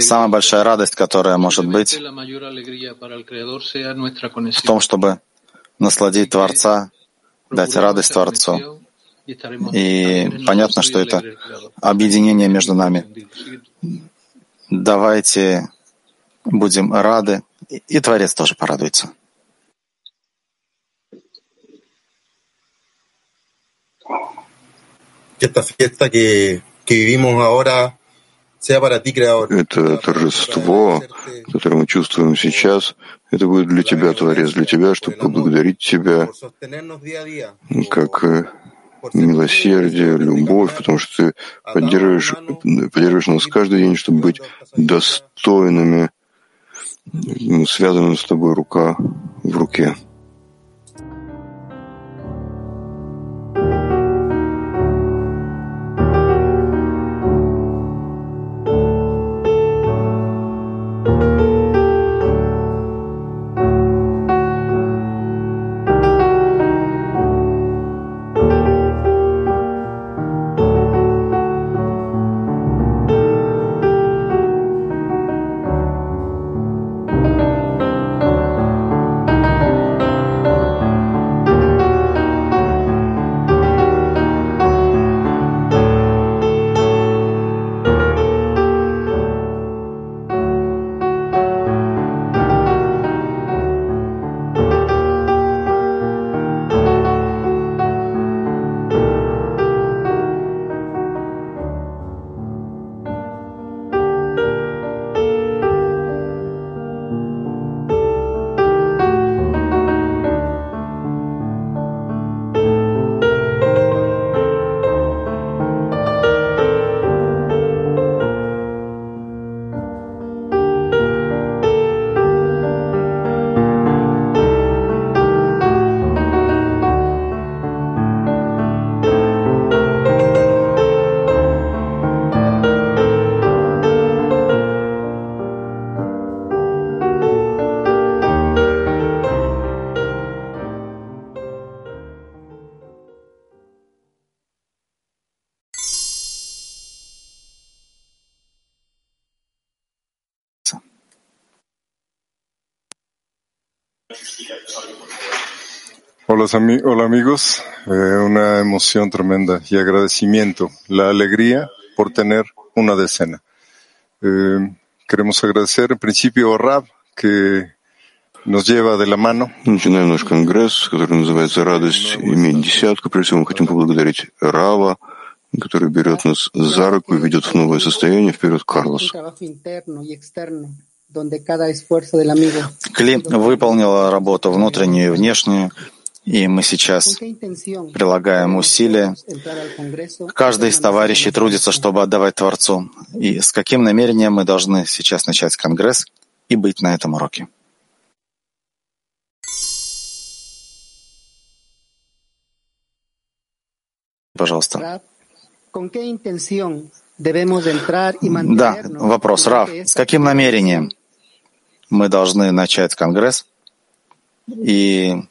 Самая большая радость, которая может быть в том, чтобы насладить Творца, дать радость Творцу. И понятно, что это объединение между нами. Давайте будем рады, и Творец тоже порадуется. Это торжество, которое мы чувствуем сейчас, это будет для тебя, Творец, для тебя, чтобы поблагодарить тебя, как э, милосердие, любовь, потому что ты поддерживаешь, поддерживаешь нас каждый день, чтобы быть достойными, связанными с тобой рука в руке. Hola, amigos, eh, una emoción tremenda y agradecimiento, la alegría por tener una decena. Eh, queremos agradecer en principio a Rab, que nos lleva de la mano. Начинаем наш конгресс, который называется «Радость иметь десятку». Прежде всего мы хотим поблагодарить Рава, который берет нас за руку и ведет в новое состояние. Вперед, Карлос. Кли выполнила работу внутреннюю и внешнюю, и мы сейчас прилагаем усилия. Каждый из товарищей трудится, чтобы отдавать Творцу. И с каким намерением мы должны сейчас начать Конгресс и быть на этом уроке? Пожалуйста. Да, вопрос, Раф. С каким намерением мы должны начать Конгресс и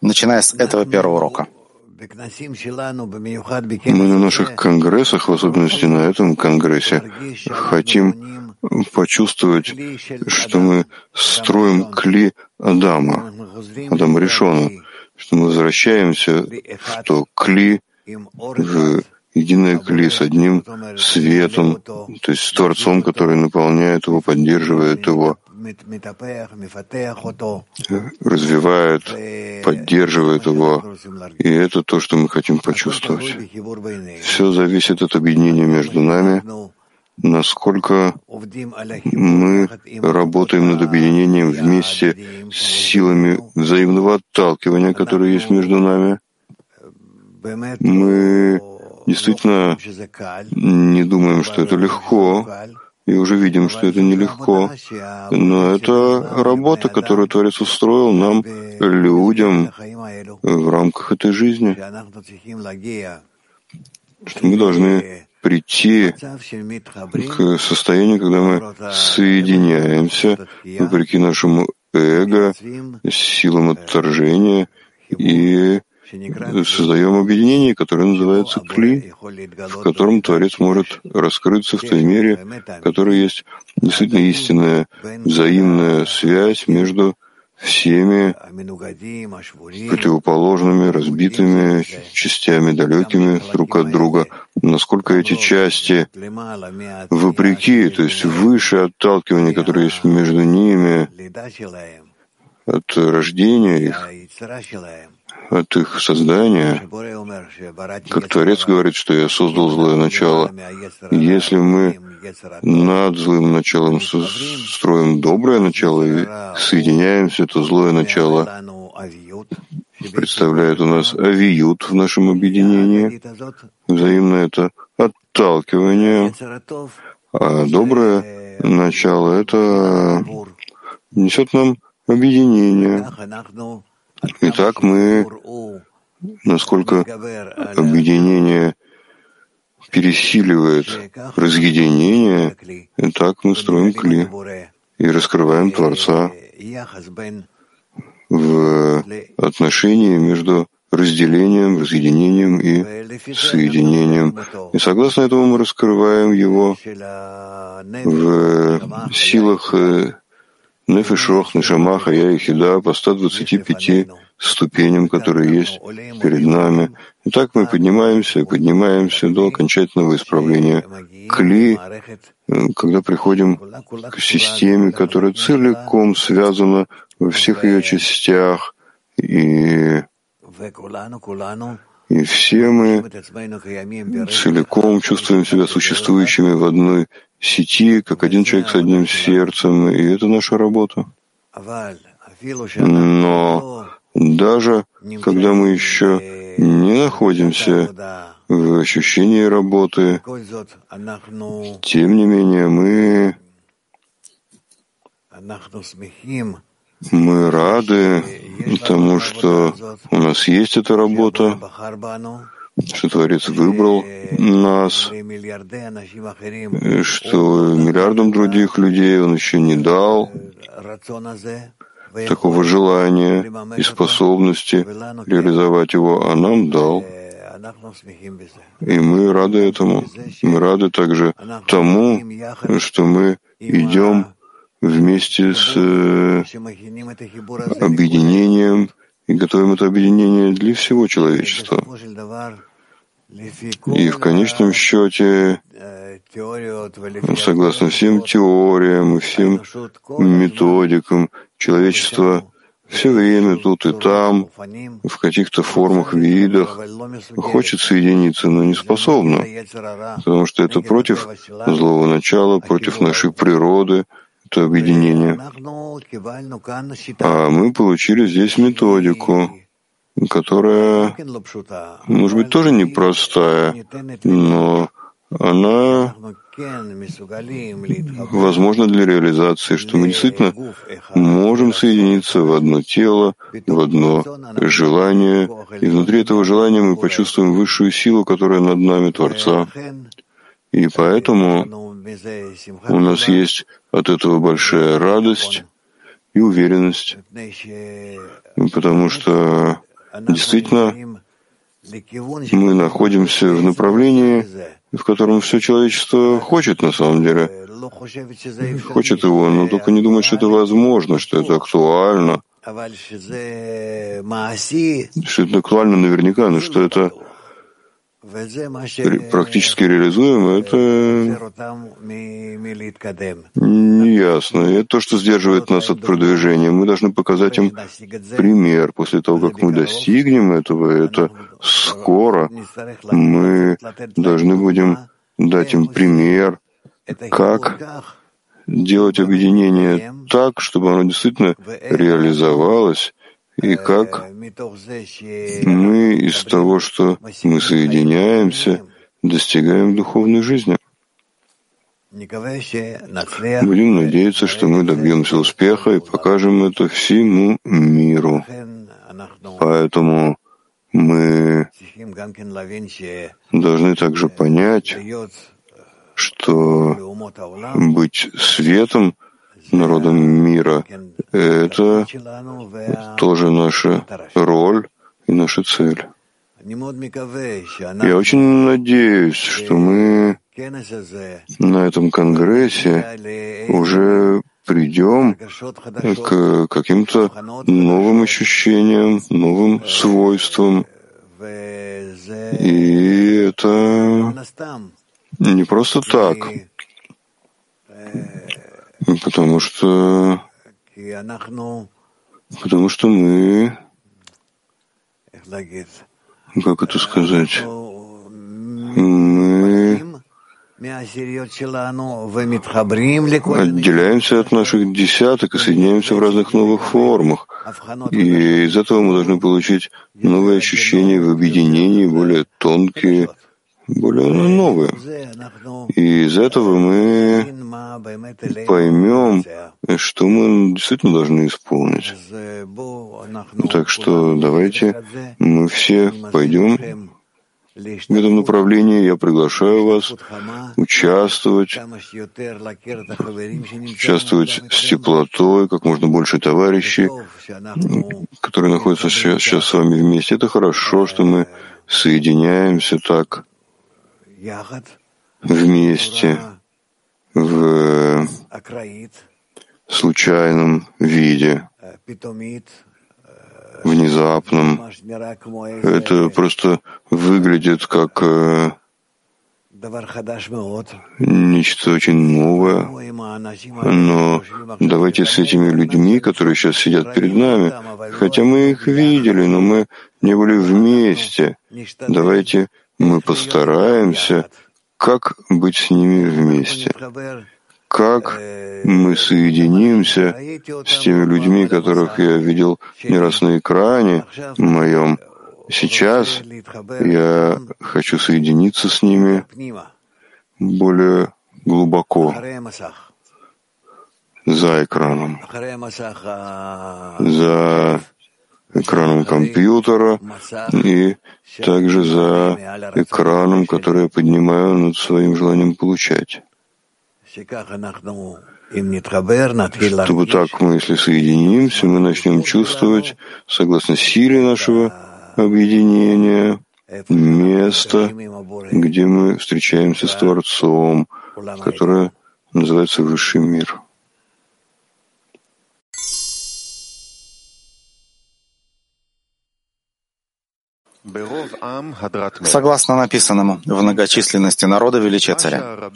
начиная с этого первого урока. Мы на наших конгрессах, в особенности на этом конгрессе, хотим почувствовать, что мы строим кли Адама, Адама Решона, что мы возвращаемся в то кли, в единое кли с одним светом, то есть с Творцом, который наполняет его, поддерживает его, развивает, поддерживает его. И это то, что мы хотим почувствовать. Все зависит от объединения между нами, насколько мы работаем над объединением вместе с силами взаимного отталкивания, которые есть между нами. Мы действительно не думаем, что это легко, и уже видим, что это нелегко. Но это работа, которую Творец устроил нам, людям, в рамках этой жизни. Что мы должны прийти к состоянию, когда мы соединяемся, вопреки нашему эго, силам отторжения и создаем объединение, которое называется Кли, в котором Творец может раскрыться в той мере, в которой есть действительно истинная взаимная связь между всеми противоположными, разбитыми частями, далекими друг от друга, насколько эти части вопреки, то есть выше отталкивания, которое есть между ними, от рождения их, от их создания, как Творец говорит, что я создал злое начало. Если мы над злым началом строим доброе начало и соединяемся, то злое начало представляет у нас авиют в нашем объединении. Взаимно это отталкивание, а доброе начало — это несет нам объединение. Итак, мы, насколько объединение пересиливает разъединение, так мы строим кли и раскрываем Творца в отношении между разделением, разъединением и соединением. И согласно этому мы раскрываем его в силах Нефешох, Нешамаха, Я и Хида по 125 ступеням, которые есть перед нами. И так мы поднимаемся, поднимаемся до окончательного исправления кли, когда приходим к системе, которая целиком связана во всех ее частях, и и все мы целиком чувствуем себя существующими в одной сети, как один человек с одним сердцем, и это наша работа. Но даже когда мы еще не находимся в ощущении работы, тем не менее мы мы рады тому, что у нас есть эта работа, что Творец выбрал нас, что миллиардам других людей Он еще не дал такого желания и способности реализовать его, а нам дал. И мы рады этому. Мы рады также тому, что мы идем вместе с э, объединением и готовим это объединение для всего человечества. И в конечном счете, согласно всем теориям и всем методикам, человечество все время тут и там, в каких-то формах, видах, хочет соединиться, но не способно, потому что это против злого начала, против нашей природы, это объединение. А мы получили здесь методику, которая, может быть, тоже непростая, но она возможна для реализации, что мы действительно можем соединиться в одно тело, в одно желание, и внутри этого желания мы почувствуем высшую силу, которая над нами Творца. И поэтому у нас есть от этого большая радость и уверенность, потому что действительно мы находимся в направлении, в котором все человечество хочет на самом деле. Хочет его, но только не думает, что это возможно, что это актуально. Что это актуально наверняка, но что это практически реализуемо, это неясно. Это то, что сдерживает нас от продвижения. Мы должны показать им пример. После того, как мы достигнем этого, это скоро, мы должны будем дать им пример, как делать объединение так, чтобы оно действительно реализовалось и как? мы из того, что мы соединяемся, достигаем духовной жизни. Будем надеяться, что мы добьемся успеха и покажем это всему миру. Поэтому мы должны также понять, что быть светом — народам мира. Это тоже наша роль и наша цель. Я очень надеюсь, что мы на этом конгрессе уже придем к каким-то новым ощущениям, новым свойствам. И это не просто так, потому что потому что мы как это сказать, мы отделяемся от наших десяток и соединяемся в разных новых формах. И из этого мы должны получить новые ощущения в объединении, более тонкие, более новые. И из этого мы поймем, что мы действительно должны исполнить. Так что давайте мы все пойдем в этом направлении. Я приглашаю вас участвовать, участвовать с теплотой, как можно больше товарищей, которые находятся сейчас, сейчас с вами вместе. Это хорошо, что мы соединяемся так вместе в случайном виде, внезапном. Это просто выглядит как э, нечто очень новое. Но давайте с этими людьми, которые сейчас сидят перед нами, хотя мы их видели, но мы не были вместе, давайте мы постараемся, как быть с ними вместе, как мы соединимся с теми людьми, которых я видел не раз на экране моем. Сейчас я хочу соединиться с ними более глубоко за экраном, за экраном компьютера и также за экраном, который я поднимаю над своим желанием получать. Чтобы так мы, если соединимся, мы начнем чувствовать, согласно силе нашего объединения, место, где мы встречаемся с Творцом, которое называется Высший мир. Согласно написанному, в многочисленности народа величия царя.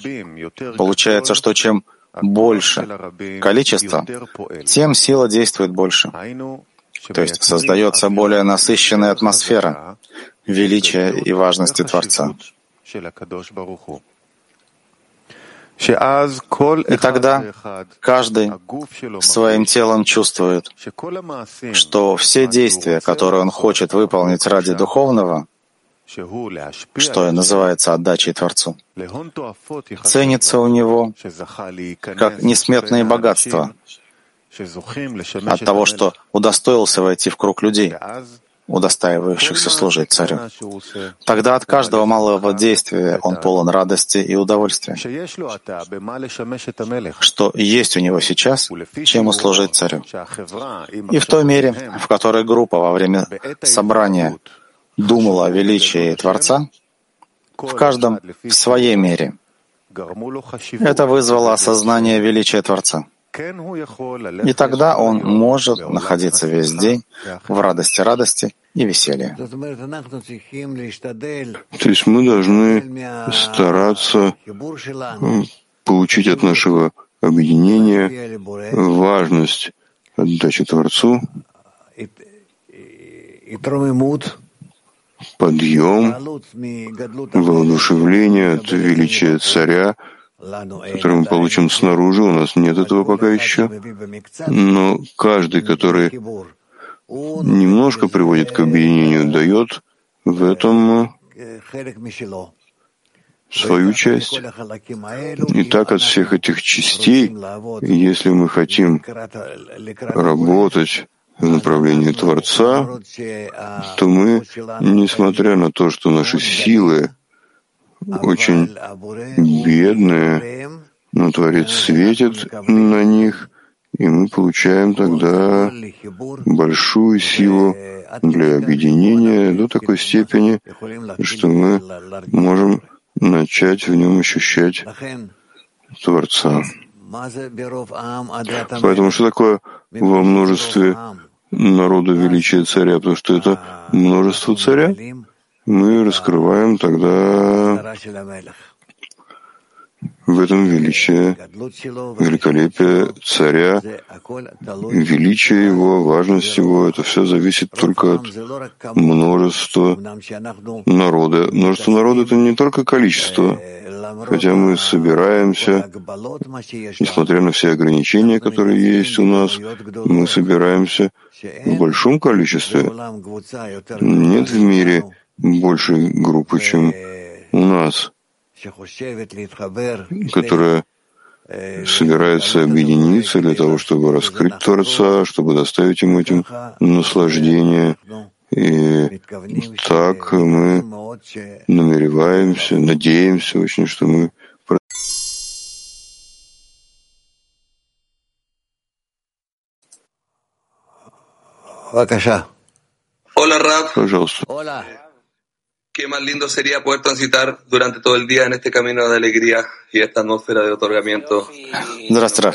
Получается, что чем больше количество, тем сила действует больше. То есть создается более насыщенная атмосфера величия и важности Творца. И тогда каждый своим телом чувствует, что все действия, которые он хочет выполнить ради духовного, что и называется отдачей Творцу, ценится у него как несметные богатства. От того, что удостоился войти в круг людей, удостаивающихся служить царю. Тогда от каждого малого действия он полон радости и удовольствия, что есть у него сейчас, чем услужить царю. И в той мере, в которой группа во время собрания думала о величии Творца, в каждом в своей мере. Это вызвало осознание величия Творца. И тогда он может находиться весь день в радости радости и веселье. То есть мы должны стараться получить от нашего объединения важность. Отдачи Творцу, подъем, воодушевление от величия Царя — который мы получим снаружи, у нас нет этого пока еще, но каждый, который немножко приводит к объединению, дает в этом свою часть. И так от всех этих частей, если мы хотим работать в направлении Творца, то мы, несмотря на то, что наши силы очень бедные, но Творец светит на них И мы получаем тогда большую силу для объединения до такой степени, что мы можем начать в нем ощущать Творца. Поэтому что такое во множестве народа величия царя? Потому что это множество царя. Мы раскрываем тогда в этом величие, великолепие царя, величие его, важность его, это все зависит только от множества народа. Множество народа — это не только количество, хотя мы собираемся, несмотря на все ограничения, которые есть у нас, мы собираемся в большом количестве. Нет в мире большей группы, чем у нас которая собирается объединиться для того, чтобы раскрыть Творца, чтобы доставить ему этим наслаждение. И так мы намереваемся, надеемся очень, что мы Пожалуйста. Qué más lindo sería poder transitar durante todo el día en este camino de alegría y esta atmósfera de otorgamiento. Здравствуйте.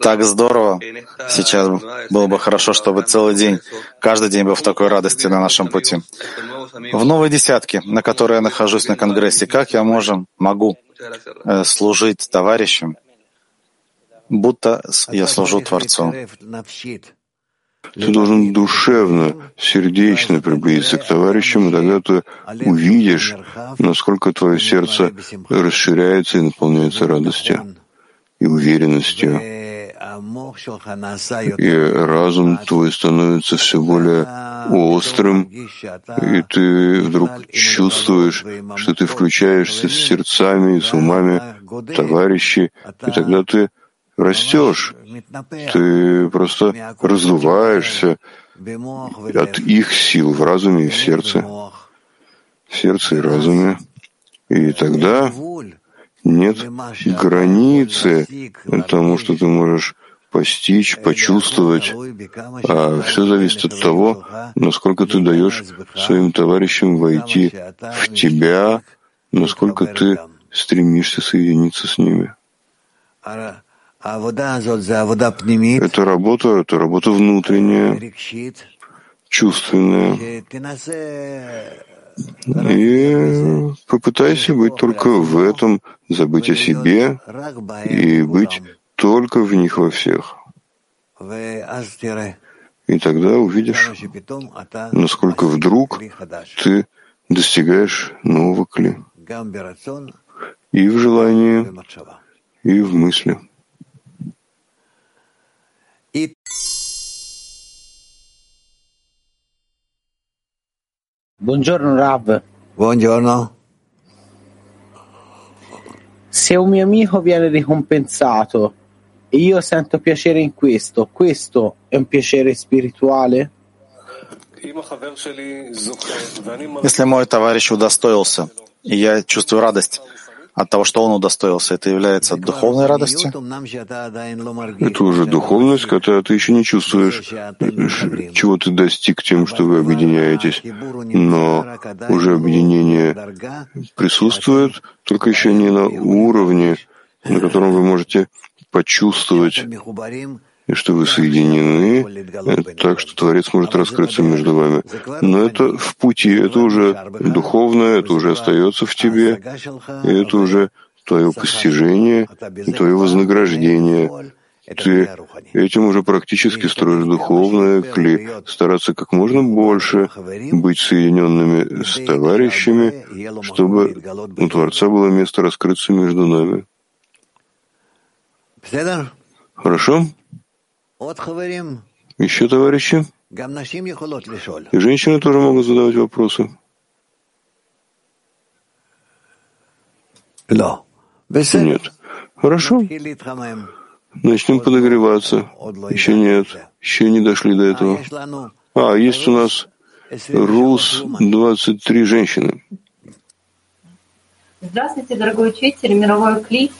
Так здорово. Сейчас было бы хорошо, чтобы целый день, каждый день был в такой радости на нашем пути. В новой десятке, на которой я нахожусь на Конгрессе, как я можем, могу э, служить товарищам, будто я служу Творцу. Ты должен душевно, сердечно приблизиться к товарищам, и тогда ты увидишь, насколько твое сердце расширяется и наполняется радостью и уверенностью. И разум твой становится все более острым, и ты вдруг чувствуешь, что ты включаешься с сердцами и с умами товарищей, и тогда ты растешь, ты просто раздуваешься от их сил в разуме и в сердце, в сердце и разуме. И тогда нет границы тому, что ты можешь постичь, почувствовать, а все зависит от того, насколько ты даешь своим товарищам войти в тебя, насколько ты стремишься соединиться с ними. Это работа, это работа внутренняя, чувственная. И попытайся быть только в этом, забыть о себе и быть только в них во всех. И тогда увидишь, насколько вдруг ты достигаешь нового кли. И в желании, и в мысли. Buongiorno Rav. Buongiorno. Se un mio amico viene ricompensato e io sento piacere in questo, questo è un piacere spirituale? Если мой товарищ удостоился, и я чувствую радость, от того, что он удостоился, это является духовной радостью? Это уже духовность, когда ты еще не чувствуешь, чего ты достиг тем, что вы объединяетесь. Но уже объединение присутствует, только еще не на уровне, на котором вы можете почувствовать и что вы соединены, так что Творец может раскрыться между вами. Но это в пути, это уже духовное, это уже остается в тебе, и это уже твое постижение твое вознаграждение. Ты этим уже практически строишь духовное кли, стараться как можно больше быть соединенными с товарищами, чтобы у Творца было место раскрыться между нами. Хорошо? Еще товарищи? И женщины тоже могут задавать вопросы. Нет. Хорошо. Начнем подогреваться. Еще нет. Еще не дошли до этого. А, есть у нас РУС-23 женщины. Здравствуйте, дорогой учитель, мировой клип.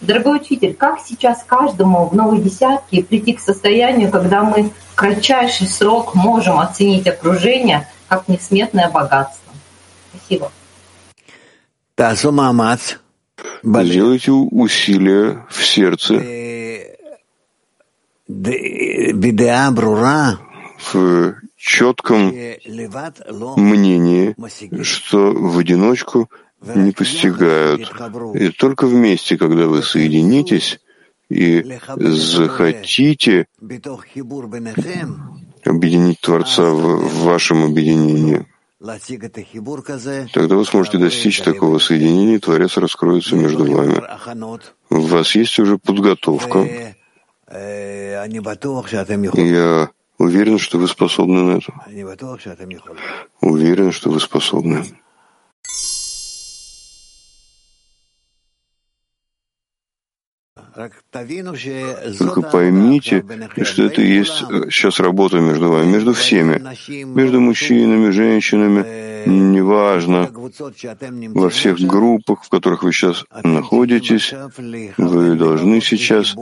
Дорогой учитель, как сейчас каждому в новой десятке прийти к состоянию, когда мы в кратчайший срок можем оценить окружение как несметное богатство? Спасибо. Сделайте усилия в сердце, в четком мнении, что в одиночку не постигают. И только вместе, когда вы соединитесь и захотите объединить Творца в, вашем объединении, Тогда вы сможете достичь такого соединения, и Творец раскроется между вами. У вас есть уже подготовка. Я уверен, что вы способны на это. Уверен, что вы способны. Только поймите, что это есть э, сейчас работа между вами, между всеми, между мужчинами, женщинами, неважно, во всех группах, в которых вы сейчас находитесь, вы должны сейчас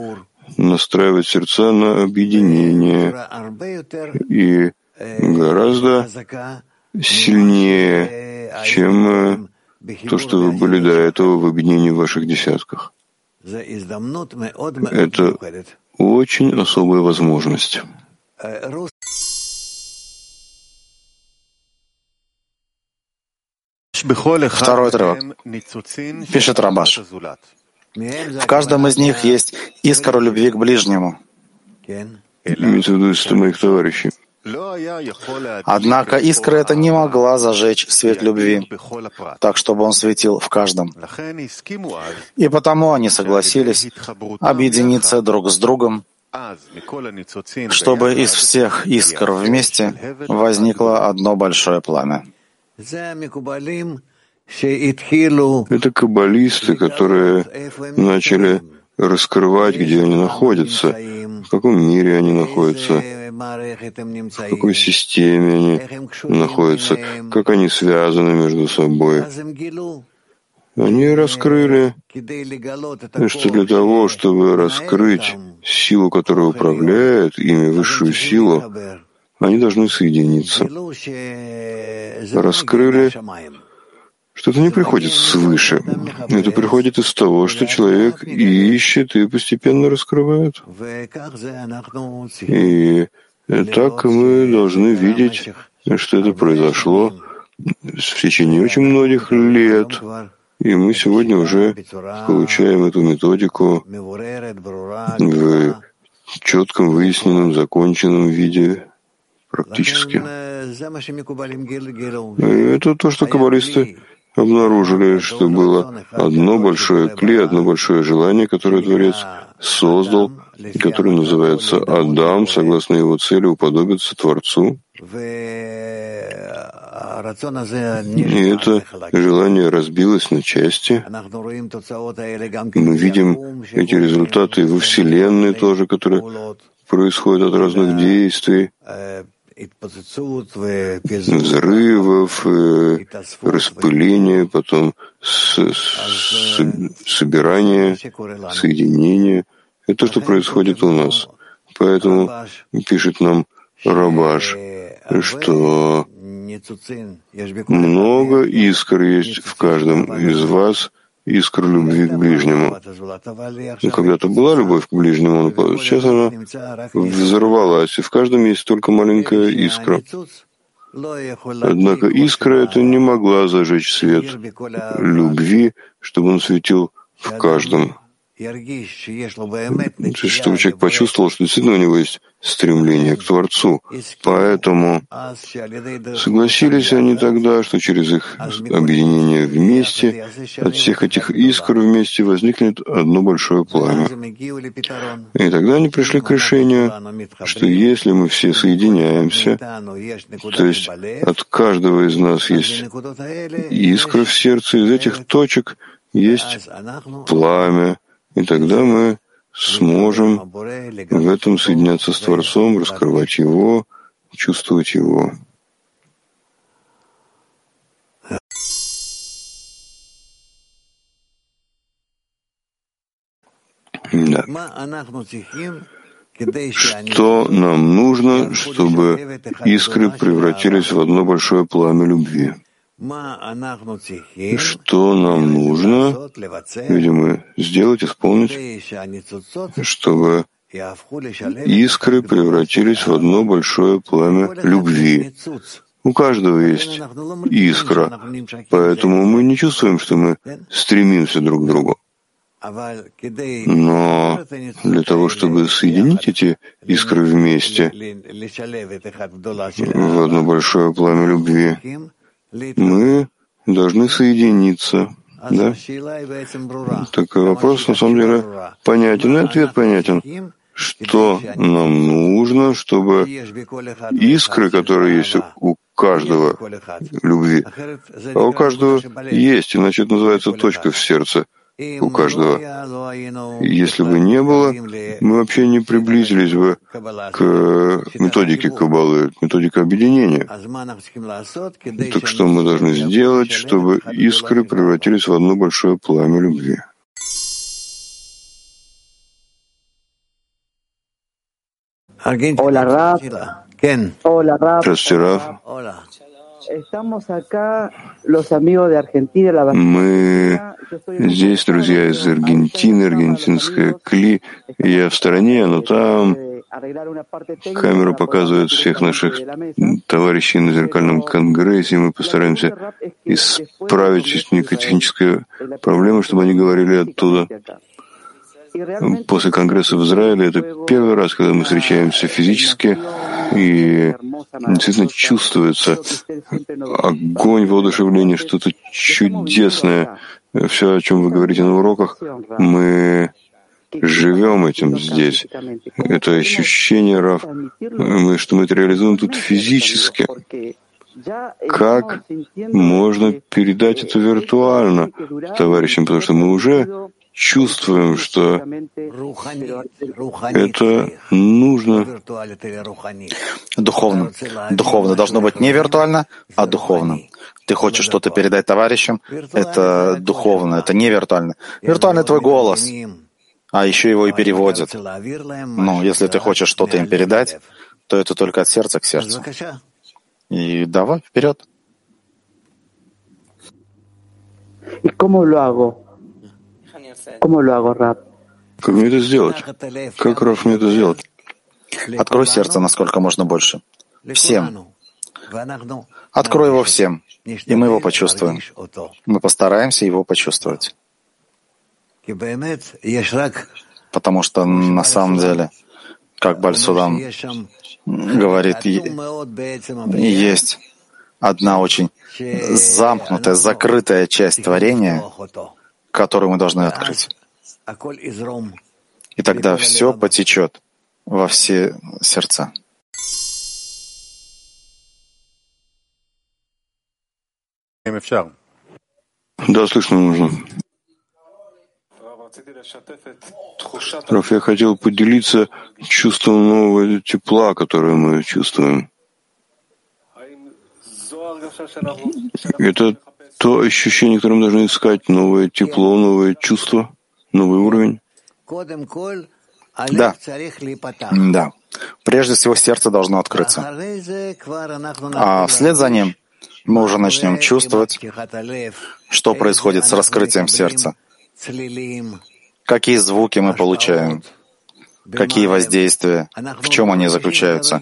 настраивать сердца на объединение. И гораздо сильнее, чем э, то, что вы были до этого в объединении в ваших десятках. Это очень особая возможность. Второй отрывок. Пишет Рабаш. В каждом из них есть искра любви к ближнему. Имеется в виду моих товарищей. Однако искра эта не могла зажечь свет любви, так чтобы он светил в каждом. И потому они согласились объединиться друг с другом, чтобы из всех искр вместе возникло одно большое пламя. Это каббалисты, которые начали раскрывать, где они находятся, в каком мире они находятся, в какой системе они находятся, как они связаны между собой. Они раскрыли, что для того, чтобы раскрыть силу, которая управляет ими, высшую силу, они должны соединиться. Раскрыли, что это не приходит свыше. Это приходит из того, что человек ищет и постепенно раскрывает. И так мы должны видеть, что это произошло в течение очень многих лет. И мы сегодня уже получаем эту методику в четком, выясненном, законченном виде практически. Это то, что каббалисты обнаружили, что было одно большое кли, одно большое желание, которое Творец создал, который называется Адам, согласно его цели уподобиться Творцу. И это желание разбилось на части. Мы видим эти результаты во Вселенной тоже, которые происходят от разных действий, взрывов, э, распыления, потом с, с, собирания, соединения — это то, что происходит у нас. Поэтому пишет нам Рабаш, что много искр есть в каждом из вас, искр любви к ближнему. Ну, когда-то была любовь к ближнему, но сейчас она взорвалась, и в каждом есть только маленькая искра. Однако искра эта не могла зажечь свет любви, чтобы он светил в каждом чтобы человек почувствовал, что действительно у него есть стремление к Творцу. Поэтому согласились они тогда, что через их объединение вместе, от всех этих искр вместе возникнет одно большое пламя. И тогда они пришли к решению, что если мы все соединяемся, то есть от каждого из нас есть искра в сердце, из этих точек есть пламя, и тогда мы сможем в этом соединяться с Творцом, раскрывать Его, чувствовать Его. Да. Что нам нужно, чтобы искры превратились в одно большое пламя любви? Что нам нужно, видимо, сделать, исполнить, чтобы искры превратились в одно большое пламя любви? У каждого есть искра, поэтому мы не чувствуем, что мы стремимся друг к другу. Но для того, чтобы соединить эти искры вместе в одно большое пламя любви, мы должны соединиться. Да? Так вопрос на самом деле понятен, и ответ понятен. Что нам нужно, чтобы искры, которые есть у каждого любви, а у каждого есть, иначе это называется точка в сердце — у каждого. Если бы не было, мы вообще не приблизились бы к методике Каббалы, к методике объединения. Так что мы должны сделать, чтобы искры превратились в одно большое пламя любви? Hola, Raf. Здравствуйте, Раф. Мы здесь, друзья из Аргентины, аргентинская Кли. Я в стороне, но там камера показывает всех наших товарищей на зеркальном конгрессе. Мы постараемся исправить частенько технические проблемы, чтобы они говорили оттуда. После конгресса в Израиле это первый раз, когда мы встречаемся физически, и действительно чувствуется огонь, воодушевление, что-то чудесное. Все, о чем вы говорите на уроках, мы живем этим здесь. Это ощущение, Раф, мы, что мы это реализуем тут физически. Как можно передать это виртуально товарищам, потому что мы уже чувствуем, что это нужно. Духовно. Духовно должно быть не виртуально, а духовно. Ты хочешь что-то передать товарищам, это духовно, это не виртуально. Виртуальный твой голос, а еще его и переводят. Ну, если ты хочешь что-то им передать, то это только от сердца к сердцу. И давай, вперед. ¿Y cómo lo? ¿Cómo lo hago, Rab? Как мне это сделать? Как, Раф, мне это сделать? Открой сердце насколько можно больше. Всем. Открой его всем, и мы его почувствуем. Мы постараемся его почувствовать. Потому что на самом деле, как Бальсудам говорит, есть одна очень замкнутая, закрытая часть творения, которую мы должны открыть. И тогда все потечет во все сердца. Да, слышно нужно. Раф, я хотел поделиться чувством нового тепла, которое мы чувствуем. Это то ощущение, которое мы должны искать, новое тепло, новое чувство, новый уровень? Да. Да. Прежде всего, сердце должно открыться. А вслед за ним мы уже начнем чувствовать, что происходит с раскрытием сердца, какие звуки мы получаем, какие воздействия, в чем они заключаются.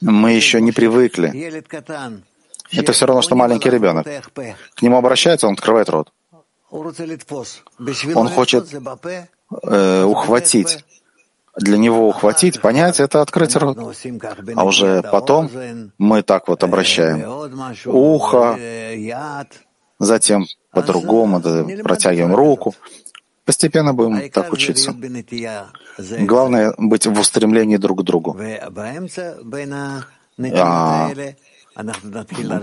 Мы еще не привыкли. Это все равно, что маленький ребенок. К нему обращается, он открывает рот. Он хочет э, ухватить. Для него ухватить, понять — это открыть рот. А уже потом мы так вот обращаем ухо, затем по-другому протягиваем руку. Постепенно будем так учиться. Главное — быть в устремлении друг к другу. А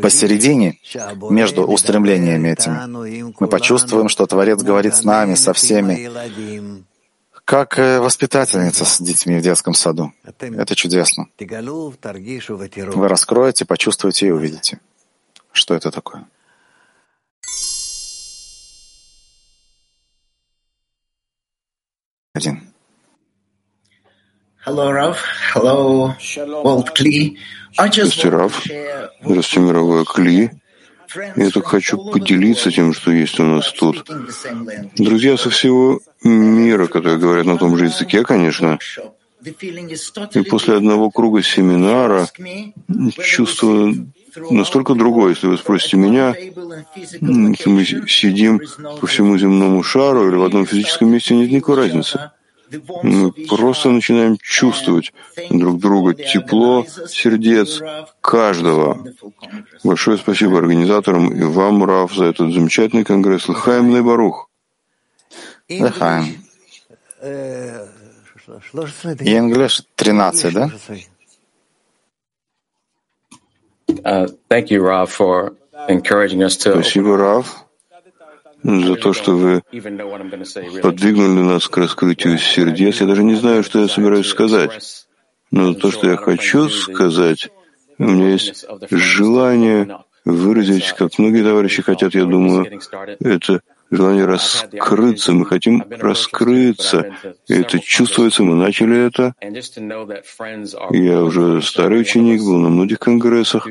посередине, между устремлениями этими, мы почувствуем, что Творец говорит с нами, со всеми, как э, воспитательница с детьми в детском саду. Это чудесно. Вы раскроете, почувствуете и увидите, что это такое. Один. Здравствуйте, Раф. Здравствуйте, мировое Кли. Я только хочу поделиться тем, что есть у нас тут. Друзья со всего мира, которые говорят на том же языке, конечно. И после одного круга семинара чувство настолько другое, если вы спросите меня, если мы сидим по всему земному шару или в одном физическом месте, нет никакой разницы. Мы просто начинаем чувствовать друг друга, тепло сердец каждого. Большое спасибо организаторам и вам, Раф, за этот замечательный конгресс. Лыхаем Лейбарух. Лыхаем. English 13, да? Uh, Спасибо, Раф, за то, что вы подвигнули нас к раскрытию сердец. Я даже не знаю, что я собираюсь сказать. Но то, что я хочу сказать, у меня есть желание выразить, как многие товарищи хотят, я думаю, это желание раскрыться. Мы хотим раскрыться. И это чувствуется. Мы начали это. Я уже старый ученик, был на многих конгрессах.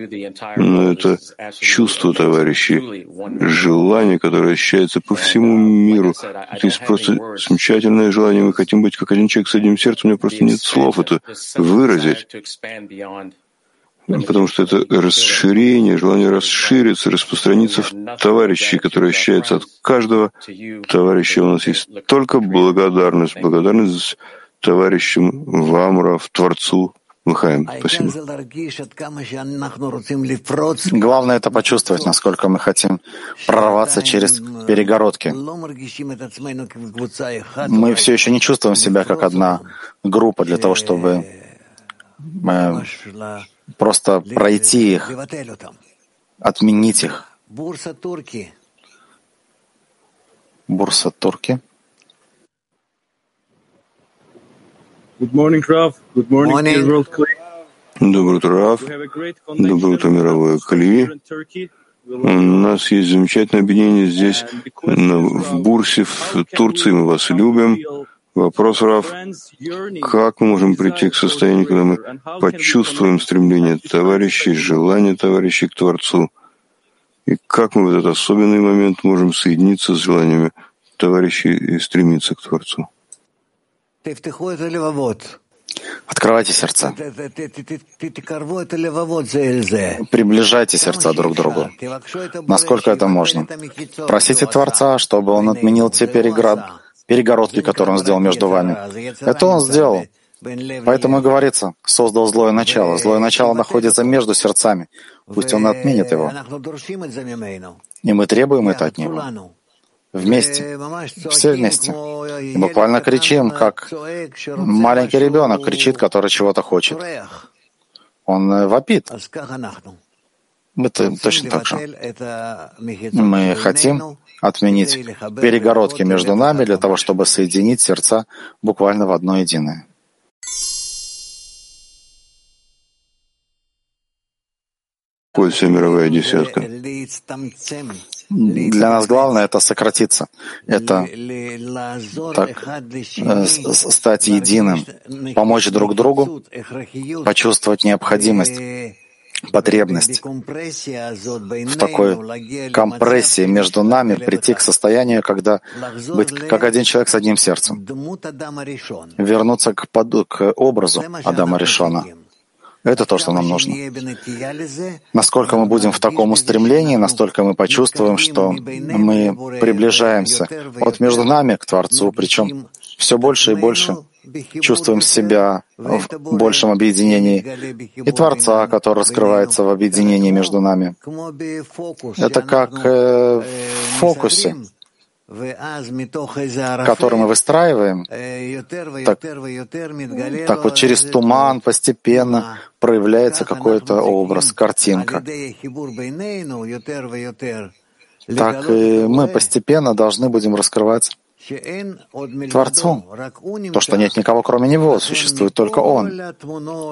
Но это чувство, товарищи, желание, которое ощущается по всему миру. Это есть просто замечательное желание. Мы хотим быть как один человек с одним сердцем. У меня просто нет слов это выразить потому что это расширение, желание расшириться, распространиться в товарищей, которые ощущаются от каждого товарища. У нас есть только благодарность, благодарность товарищам Вамрав, Творцу, Лыхаем. Спасибо. Главное это почувствовать, насколько мы хотим прорваться через перегородки. Мы все еще не чувствуем себя как одна группа для того, чтобы э, просто пройти их, отменить их. Бурса Турки. Бурса Турки. Good morning, Rav. Good morning, morning. World Доброе утро, Раф. Доброе утро, мировое Кали. У нас есть замечательное объединение здесь, в Бурсе, в Турции. Мы вас любим. Вопрос, Раф, как мы можем прийти к состоянию, когда мы почувствуем стремление товарищей, желание товарищей к Творцу? И как мы в этот особенный момент можем соединиться с желаниями товарищей и стремиться к Творцу? Открывайте сердца. Приближайте сердца друг к другу, насколько это можно. Просите Творца, чтобы Он отменил те переград, перегородки, которые он сделал между вами. Это он сделал. Поэтому и говорится, создал злое начало. Злое начало находится между сердцами. Пусть он отменит его. И мы требуем это от него. Вместе. Все вместе. И буквально кричим, как маленький ребенок кричит, который чего-то хочет. Он э, вопит. Мы точно так же. Мы хотим отменить перегородки между нами для того, чтобы соединить сердца буквально в одно единое. Вся мировая десятка. Для нас главное это сократиться, это так, э, стать единым, помочь друг другу, почувствовать необходимость потребность в такой компрессии между нами прийти к состоянию, когда быть как один человек с одним сердцем, вернуться к, поду, к образу Адама Решона. Это то, что нам нужно. Насколько мы будем в таком устремлении, настолько мы почувствуем, что мы приближаемся от между нами к Творцу, причем все больше и больше чувствуем себя в большем объединении, и Творца, который раскрывается в объединении между нами. Это как э, в фокусе, который мы выстраиваем, так, так вот через туман постепенно проявляется какой-то образ, картинка. Так и мы постепенно должны будем раскрываться Творцу, то, что нет никого кроме Него, существует только Он.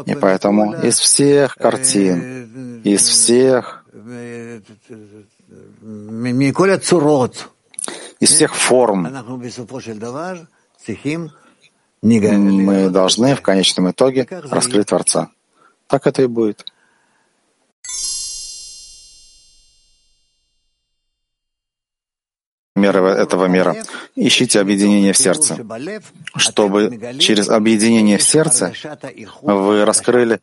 И поэтому из всех картин, из всех из всех форм мы должны в конечном итоге раскрыть Творца. Так это и будет. Мера этого мира. Ищите объединение в сердце, чтобы через объединение в сердце вы раскрыли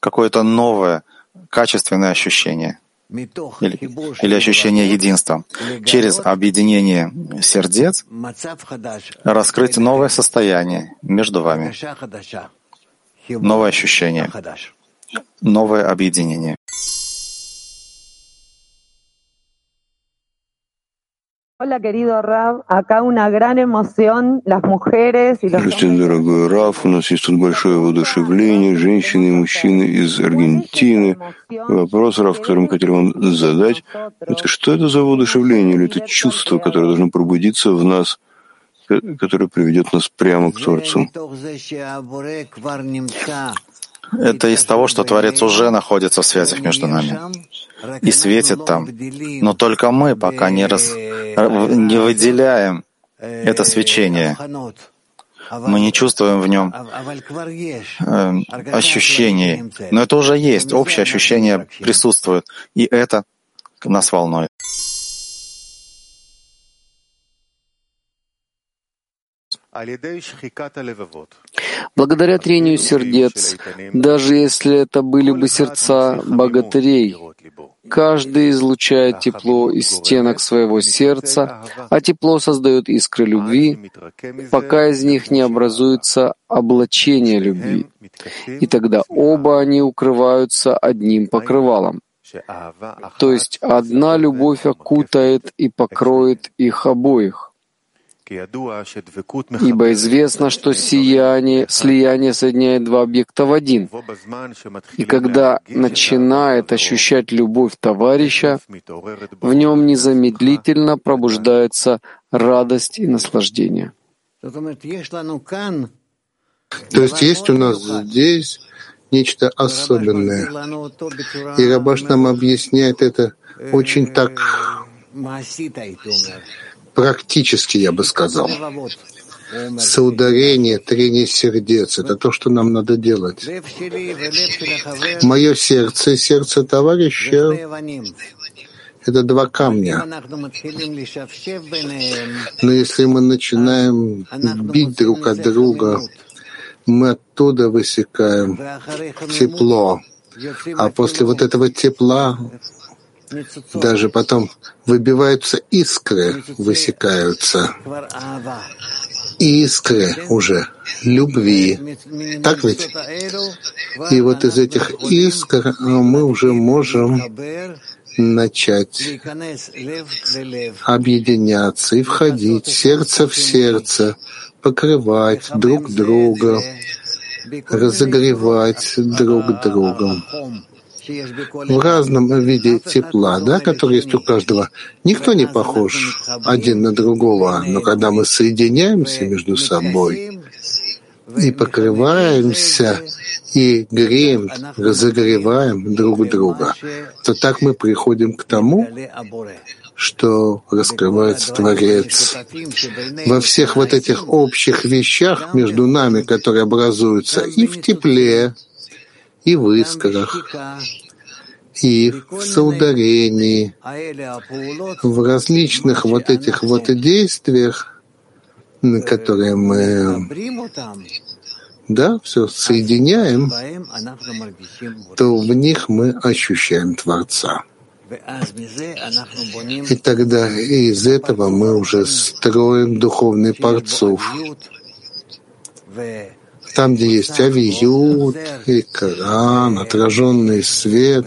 какое-то новое, качественное ощущение или, или ощущение единства. Через объединение сердец раскрыть новое состояние между вами, новое ощущение, новое объединение. Hola, querido Rab. Acá una gran emoción. Las mujeres y los Здравствуйте, дорогой Раф. У нас есть тут большое воодушевление. Женщины и мужчины из Аргентины. Вопрос, Раф, который мы хотели вам задать, это что это за воодушевление или это чувство, которое должно пробудиться в нас, которое приведет нас прямо к Творцу? Это из того, что Творец уже находится в связях между нами и светит там. Но только мы пока не, раз, не выделяем это свечение. Мы не чувствуем в нем э, ощущений. Но это уже есть, общее ощущение присутствует. И это нас волнует. Благодаря трению сердец, даже если это были бы сердца богатырей, каждый излучает тепло из стенок своего сердца, а тепло создает искры любви, пока из них не образуется облачение любви. И тогда оба они укрываются одним покрывалом. То есть одна любовь окутает и покроет их обоих. Ибо известно, что сияние, слияние соединяет два объекта в один. И когда начинает ощущать любовь товарища, в нем незамедлительно пробуждается радость и наслаждение. То есть есть у нас здесь нечто особенное. И Рабаш нам объясняет это очень так практически, я бы сказал. Соударение, трение сердец — это то, что нам надо делать. Мое сердце и сердце товарища — это два камня. Но если мы начинаем бить друг от друга, мы оттуда высекаем тепло. А после вот этого тепла даже потом выбиваются искры, высекаются. Искры уже любви. Так ведь? И вот из этих искр мы уже можем начать объединяться и входить сердце в сердце, покрывать друг друга, разогревать друг друга в разном виде тепла, да, который есть у каждого. Никто не похож один на другого, но когда мы соединяемся между собой и покрываемся, и греем, разогреваем друг друга, то так мы приходим к тому, что раскрывается Творец. Во всех вот этих общих вещах между нами, которые образуются и в тепле, и в искрах, и в соударении, в различных вот этих вот действиях, которые мы да, все соединяем, то в них мы ощущаем Творца. И тогда из этого мы уже строим духовный парцов там, где есть авиют, и Коран, отраженный свет.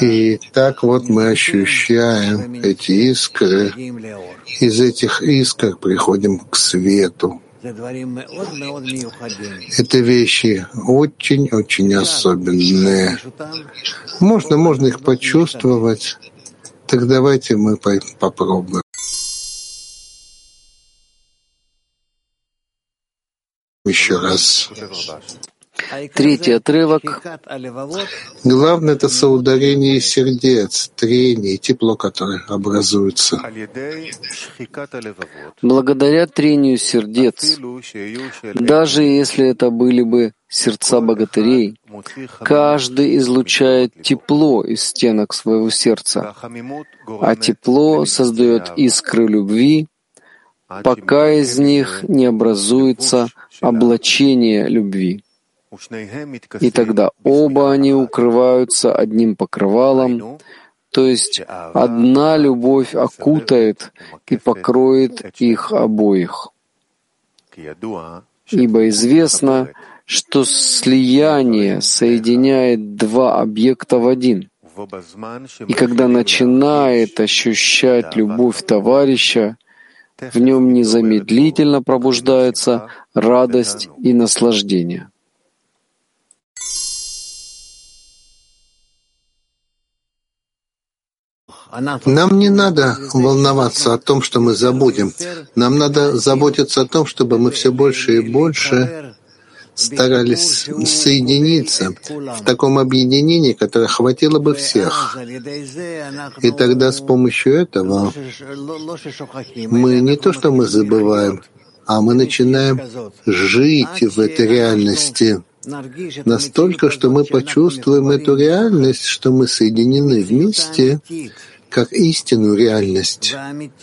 И так вот мы ощущаем эти искры. Из этих искр приходим к свету. Это вещи очень-очень особенные. Можно, можно их почувствовать. Так давайте мы попробуем. Еще раз. Третий отрывок. Главное — это соударение сердец, трение, тепло, которое образуется. Благодаря трению сердец, даже если это были бы сердца богатырей, каждый излучает тепло из стенок своего сердца, а тепло создает искры любви, пока из них не образуется облачение любви. И тогда оба они укрываются одним покрывалом, то есть одна любовь окутает и покроет их обоих. Ибо известно, что слияние соединяет два объекта в один. И когда начинает ощущать любовь товарища, в нем незамедлительно пробуждается радость и наслаждение. Нам не надо волноваться о том, что мы забудем. Нам надо заботиться о том, чтобы мы все больше и больше старались соединиться в таком объединении, которое хватило бы всех. И тогда с помощью этого мы не то, что мы забываем, а мы начинаем жить в этой реальности настолько, что мы почувствуем эту реальность, что мы соединены вместе, как истинную реальность.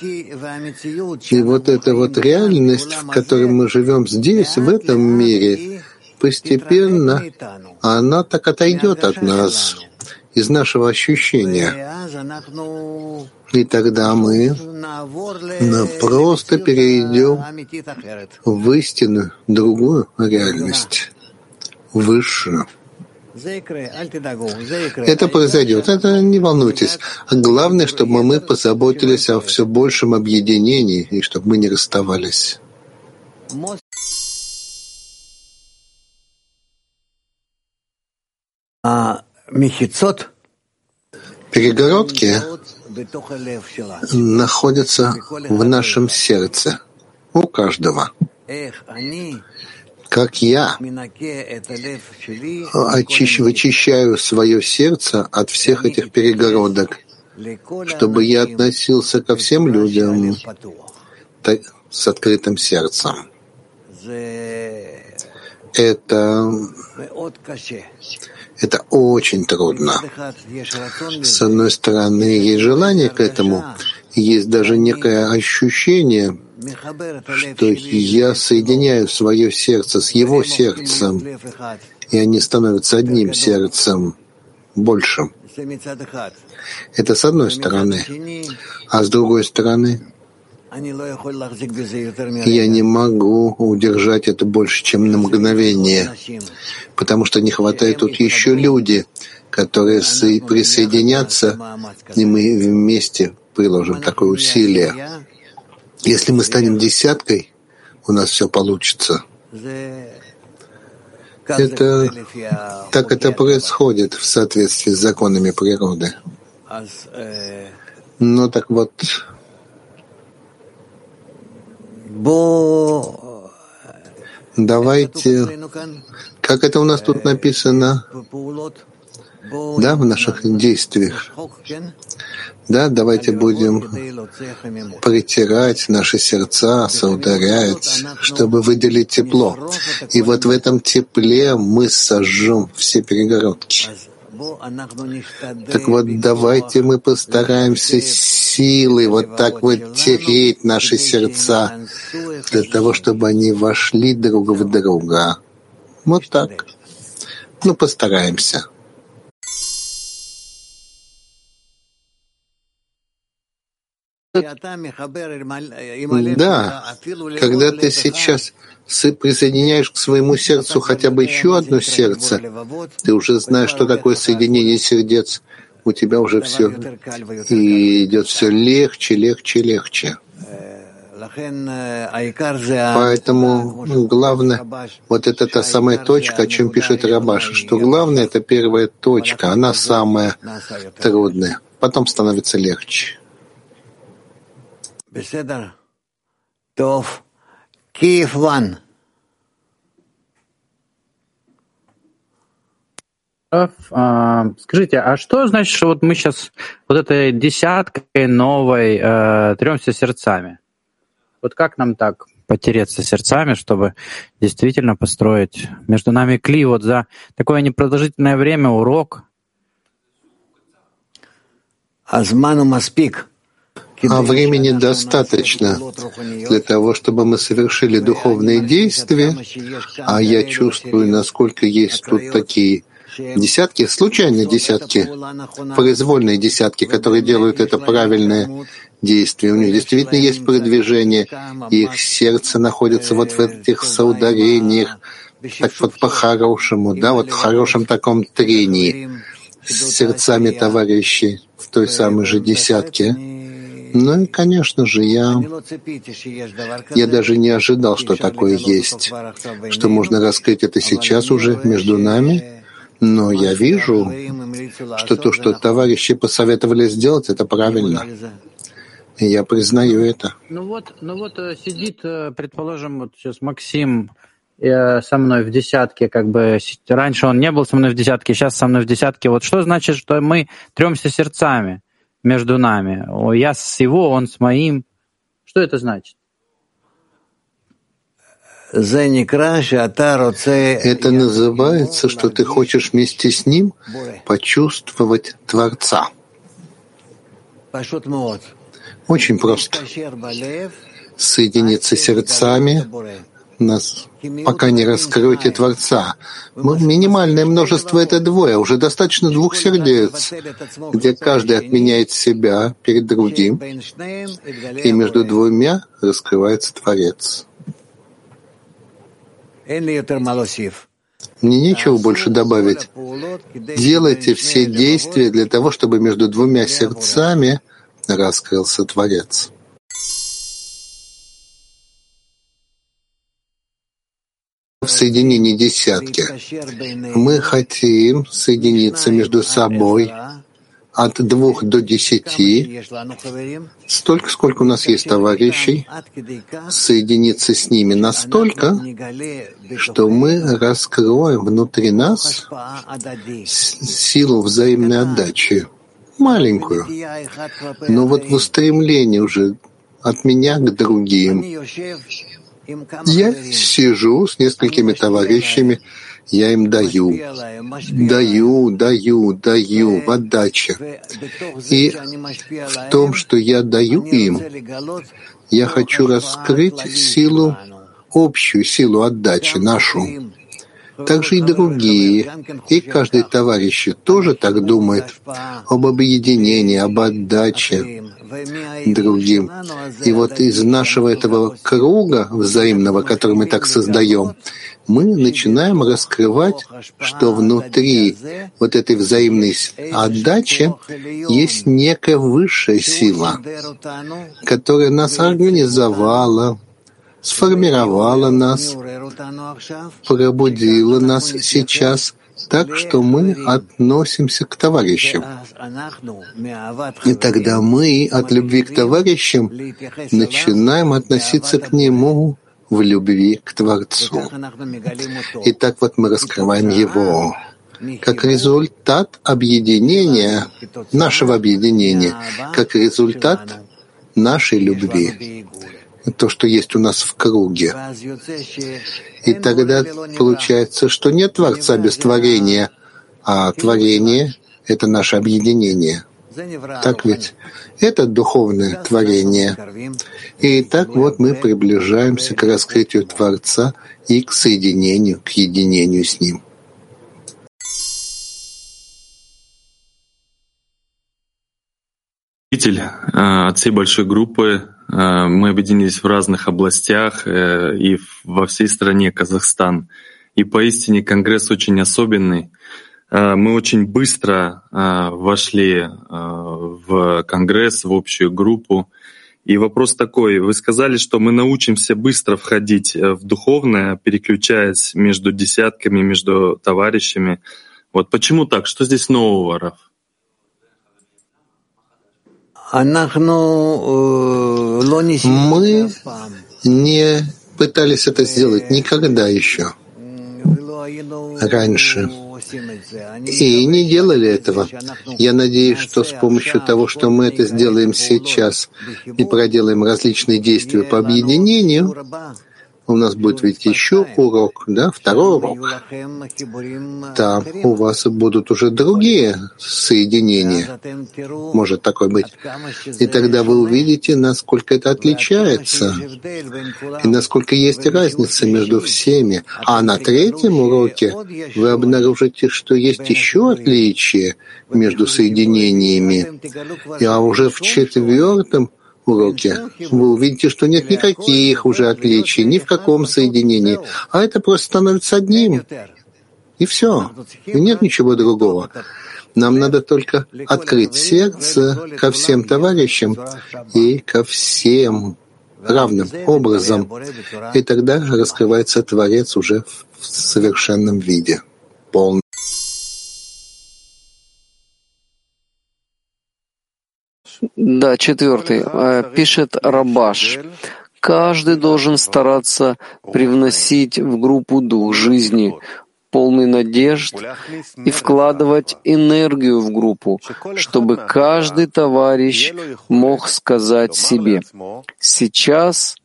И вот эта вот реальность, в которой мы живем здесь, в этом мире, постепенно она так отойдет от нас, из нашего ощущения. И тогда мы просто перейдем в истинную, другую реальность, высшую. Это произойдет, это не волнуйтесь. Главное, чтобы мы позаботились о все большем объединении и чтобы мы не расставались. Перегородки находятся в нашем сердце, у каждого. Как я очищ, вычищаю свое сердце от всех этих перегородок, чтобы я относился ко всем людям с открытым сердцем. Это, это очень трудно. С одной стороны, есть желание к этому, есть даже некое ощущение — что я соединяю свое сердце с его сердцем, и они становятся одним сердцем, большим. Это с одной стороны. А с другой стороны, я не могу удержать это больше, чем на мгновение, потому что не хватает тут еще люди, которые присоединятся, и мы вместе приложим такое усилие. Если мы станем десяткой, у нас все получится. Это так это происходит в соответствии с законами природы. Ну так вот, давайте, как это у нас тут написано, да, в наших действиях. Да, давайте будем притирать наши сердца, соударять, чтобы выделить тепло. И вот в этом тепле мы сожжем все перегородки. Так вот, давайте мы постараемся силой вот так вот тереть наши сердца для того, чтобы они вошли друг в друга. Вот так. Ну, постараемся. Да, когда ты сейчас присоединяешь к своему сердцу хотя бы еще одно сердце, ты уже знаешь, что такое соединение сердец. У тебя уже все и идет все легче, легче, легче. Поэтому главное, вот это та самая точка, о чем пишет Рабаш, что главное — это первая точка, она самая трудная. Потом становится легче. Беседа. Тов. Киев Ван. А, скажите, а что значит, что вот мы сейчас вот этой десяткой новой э, тремся сердцами? Вот как нам так потереться сердцами, чтобы действительно построить между нами кли вот за такое непродолжительное время урок? Азману Маспик а времени достаточно для того, чтобы мы совершили духовные действия, а я чувствую, насколько есть тут такие десятки, случайные десятки, произвольные десятки, которые делают это правильное действие. У них действительно есть продвижение, их сердце находится вот в этих соударениях, так вот по-хорошему, да, вот в хорошем таком трении с сердцами товарищей в той самой же десятке. Ну и, конечно же, я, я даже не ожидал, что такое есть, что можно раскрыть это сейчас уже между нами, но я вижу, что то, что товарищи посоветовали сделать, это правильно. И я признаю это. Ну вот, ну вот э, сидит, э, предположим, вот сейчас Максим э, со мной в десятке, как бы раньше он не был со мной в десятке, сейчас со мной в десятке. Вот что значит, что мы тремся сердцами? Между нами. Я с его, он с моим. Что это значит? Это называется, что ты хочешь вместе с ним почувствовать Творца. Очень просто. Соединиться сердцами нас, пока не раскроете Творца. Минимальное множество — это двое, уже достаточно двух сердец, где каждый отменяет себя перед другим, и между двумя раскрывается Творец. Мне нечего больше добавить. Делайте все действия для того, чтобы между двумя сердцами раскрылся Творец. В соединении десятки. Мы хотим соединиться между собой от двух до десяти, столько, сколько у нас есть товарищей, соединиться с ними настолько, что мы раскроем внутри нас силу взаимной отдачи, маленькую, но вот в устремлении уже от меня к другим, я сижу с несколькими товарищами, я им даю, даю, даю, даю в отдаче. И в том, что я даю им, я хочу раскрыть силу, общую силу отдачи, нашу. Также и другие, и каждый товарищ тоже так думает об объединении, об отдаче, другим. И вот из нашего этого круга взаимного, который мы так создаем, мы начинаем раскрывать, что внутри вот этой взаимной отдачи есть некая высшая сила, которая нас организовала, сформировала нас, пробудила нас сейчас так, что мы относимся к товарищам. И тогда мы от любви к товарищам начинаем относиться к нему в любви к Творцу. И так вот мы раскрываем его как результат объединения, нашего объединения, как результат нашей любви то, что есть у нас в круге. И тогда получается, что нет Творца без творения, а творение — это наше объединение. Так ведь? Это духовное творение. И так вот мы приближаемся к раскрытию Творца и к соединению, к единению с Ним. Э, отцы большой группы мы объединились в разных областях э, и во всей стране Казахстан. И поистине Конгресс очень особенный. Э, мы очень быстро вошли в Конгресс, в общую группу. И вопрос такой, вы сказали, что мы научимся быстро входить в духовное, переключаясь между десятками, между товарищами. Вот почему так? Что здесь нового, Раф? Мы не пытались это сделать никогда еще раньше. и не делали этого. Я надеюсь, что с помощью того, что мы это сделаем сейчас и проделаем различные действия по объединению, у нас будет ведь еще урок, да, второй урок. Там у вас будут уже другие соединения. Может такое быть. И тогда вы увидите, насколько это отличается, и насколько есть разница между всеми. А на третьем уроке вы обнаружите, что есть еще отличия между соединениями. А уже в четвертом уроке, вы увидите, что нет никаких уже отличий ни в каком соединении, а это просто становится одним. И все. И нет ничего другого. Нам надо только открыть сердце ко всем товарищам и ко всем равным образом. И тогда раскрывается Творец уже в совершенном виде, полный. Да, четвертый. Э, пишет Рабаш. Каждый должен стараться привносить в группу дух жизни, полный надежд, и вкладывать энергию в группу, чтобы каждый товарищ мог сказать себе, сейчас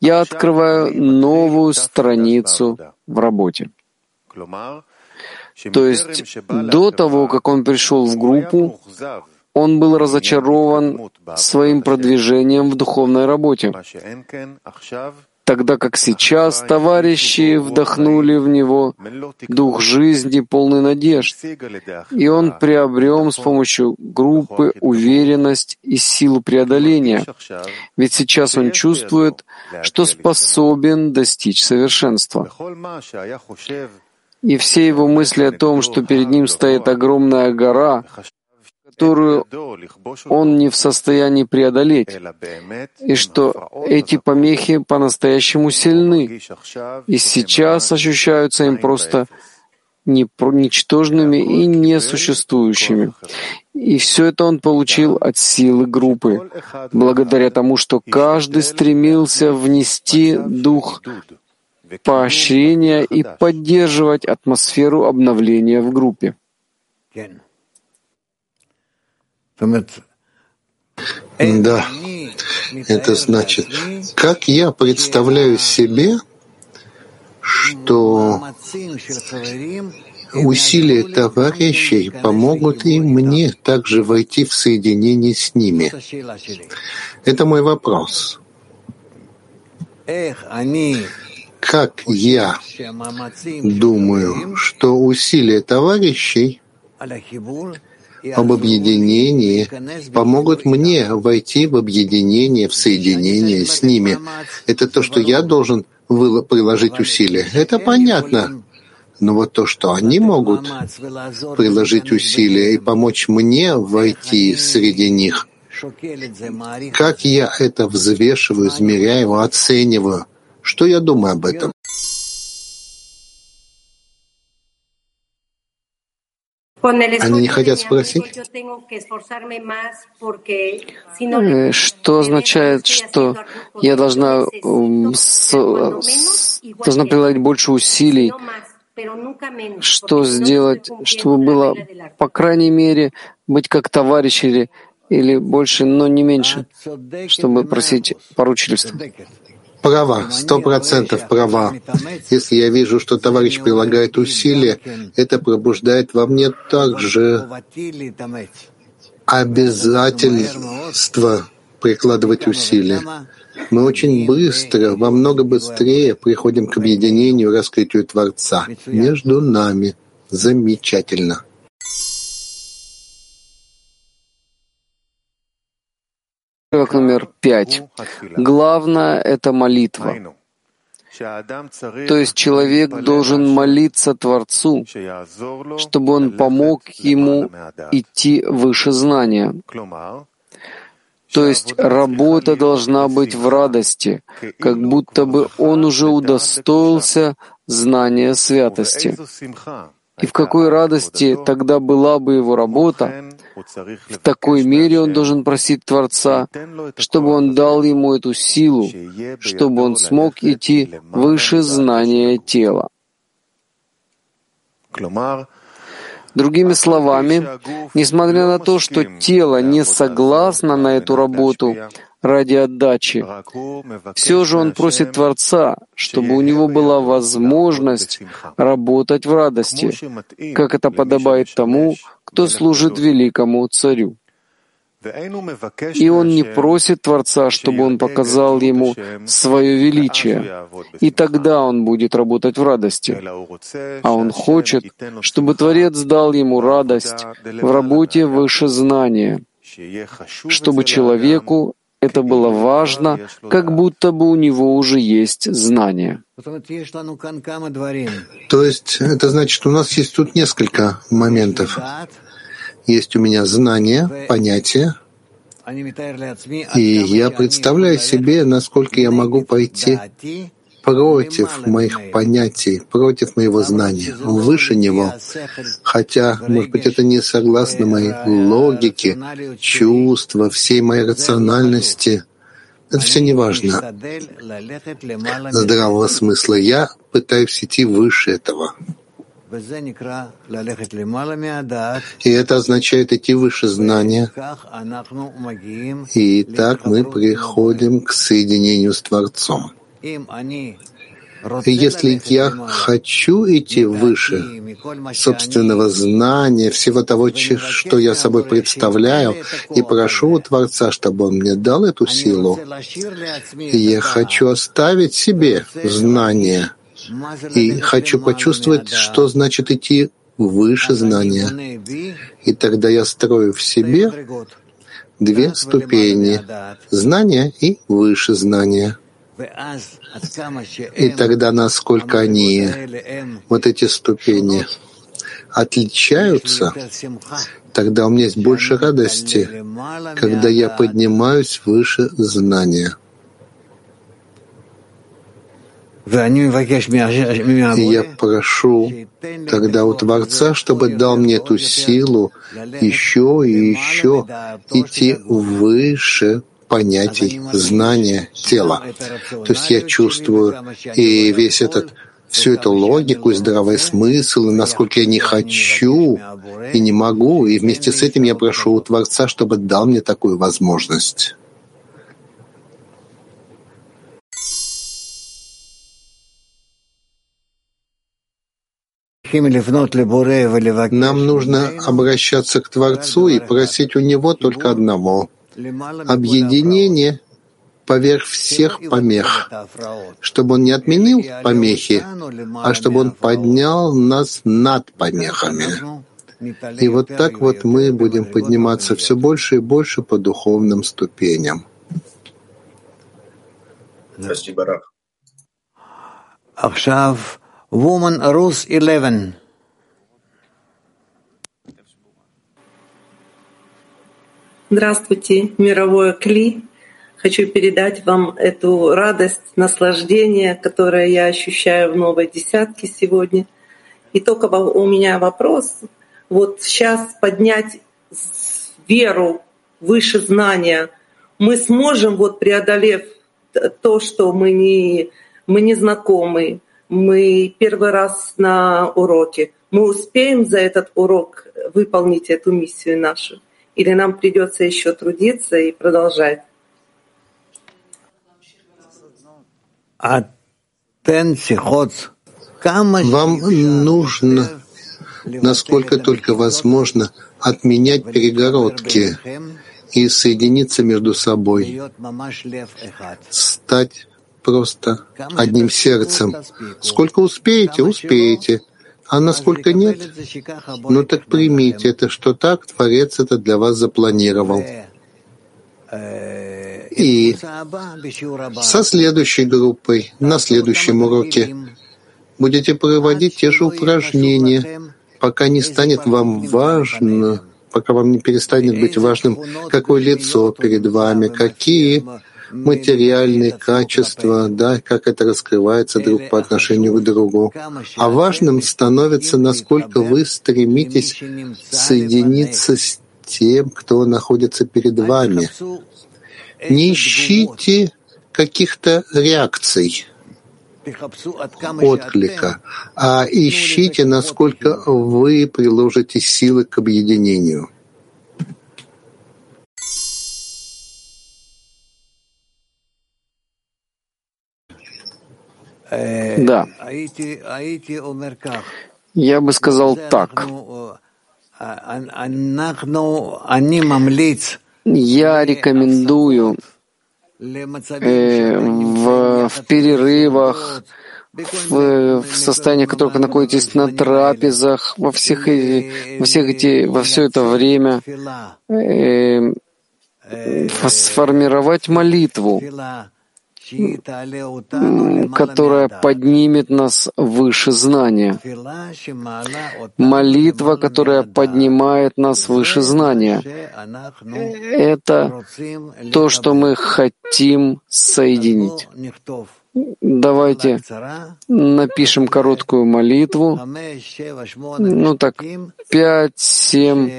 я открываю новую страницу в работе. То есть до того, как он пришел в группу, он был разочарован своим продвижением в духовной работе, тогда как сейчас товарищи вдохнули в него дух жизни, полный надежд, и он приобрел с помощью группы уверенность и силу преодоления, ведь сейчас он чувствует, что способен достичь совершенства. И все его мысли о том, что перед ним стоит огромная гора, которую он не в состоянии преодолеть, и что эти помехи по-настоящему сильны, и сейчас ощущаются им просто ничтожными и несуществующими. И все это он получил от силы группы, благодаря тому, что каждый стремился внести дух поощрения и поддерживать атмосферу обновления в группе. Да, это значит, как я представляю себе, что усилия товарищей помогут и мне также войти в соединение с ними. Это мой вопрос. Как я думаю, что усилия товарищей об объединении помогут мне войти в объединение, в соединение с ними. Это то, что я должен приложить усилия. Это понятно. Но вот то, что они могут приложить усилия и помочь мне войти среди них, как я это взвешиваю, измеряю, оцениваю, что я думаю об этом? Они не хотят спросить? Э, что означает, что я должна, с, должна прилагать больше усилий, что сделать, чтобы было, по крайней мере, быть как товарищ или, или больше, но не меньше, чтобы просить поручительства. Права, сто процентов права. Если я вижу, что товарищ прилагает усилия, это пробуждает во мне также обязательство прикладывать усилия. Мы очень быстро, во много быстрее приходим к объединению, раскрытию Творца между нами. Замечательно. Урок номер пять. Главное — это молитва. То есть человек должен молиться Творцу, чтобы он помог ему идти выше знания. То есть работа должна быть в радости, как будто бы он уже удостоился знания святости. И в какой радости тогда была бы его работа, в такой мере он должен просить Творца, чтобы он дал ему эту силу, чтобы он смог идти выше знания тела. Другими словами, несмотря на то, что тело не согласно на эту работу ради отдачи, все же он просит Творца, чтобы у него была возможность работать в радости, как это подобает тому, кто служит великому царю. И он не просит Творца, чтобы он показал ему свое величие, и тогда он будет работать в радости. А он хочет, чтобы Творец дал ему радость в работе выше знания, чтобы человеку это было важно, как будто бы у него уже есть знание. То есть это значит, у нас есть тут несколько моментов. Есть у меня знание, понятие, и я представляю себе, насколько я могу пойти против моих понятий, против моего знания, выше него. Хотя, может быть, это не согласно моей логике, чувства, всей моей рациональности. Это все не важно. Здравого смысла. Я пытаюсь идти выше этого. И это означает идти выше знания. И так мы приходим к соединению с Творцом. Если я хочу идти выше собственного знания, всего того, что я собой представляю, и прошу у Творца, чтобы Он мне дал эту силу, я хочу оставить себе знание — и хочу почувствовать, что значит идти выше знания. И тогда я строю в себе две ступени — знания и выше знания. И тогда, насколько они, вот эти ступени, отличаются, тогда у меня есть больше радости, когда я поднимаюсь выше знания. И я прошу тогда у Творца, чтобы дал мне эту силу еще и еще идти выше понятий, знания тела. То есть я чувствую и весь этот всю эту логику и здравый смысл, и насколько я не хочу и не могу, и вместе с этим я прошу у Творца, чтобы дал мне такую возможность. Нам нужно обращаться к Творцу и просить у Него только одного — объединение поверх всех помех, чтобы Он не отменил помехи, а чтобы Он поднял нас над помехами. И вот так вот мы будем подниматься все больше и больше по духовным ступеням. Спасибо, Раф. Woman Rus 11. Здравствуйте, мировое Кли. Хочу передать вам эту радость, наслаждение, которое я ощущаю в новой десятке сегодня. И только у меня вопрос. Вот сейчас поднять веру выше знания, мы сможем, вот преодолев то, что мы не, мы не знакомы, мы первый раз на уроке. Мы успеем за этот урок выполнить эту миссию нашу? Или нам придется еще трудиться и продолжать? Вам нужно, насколько только возможно, отменять перегородки и соединиться между собой, стать просто одним сердцем. Сколько успеете, успеете. А насколько нет, ну так примите это, что так? Творец это для вас запланировал. И со следующей группой, на следующем уроке, будете проводить те же упражнения, пока не станет вам важно, пока вам не перестанет быть важным, какое лицо перед вами, какие материальные качества, да, как это раскрывается друг по отношению к другу. А важным становится, насколько вы стремитесь соединиться с тем, кто находится перед вами. Не ищите каких-то реакций. отклика, а ищите, насколько вы приложите силы к объединению. Да. Я бы сказал так. Я рекомендую э, в, в перерывах, в, в состоянии, в котором вы находитесь на трапезах, во всех, во всех эти, во все это время э, сформировать молитву, которая поднимет нас выше знания. Молитва, которая поднимает нас выше знания. Это то, что мы хотим соединить. Давайте напишем короткую молитву. Ну так, пять, семь,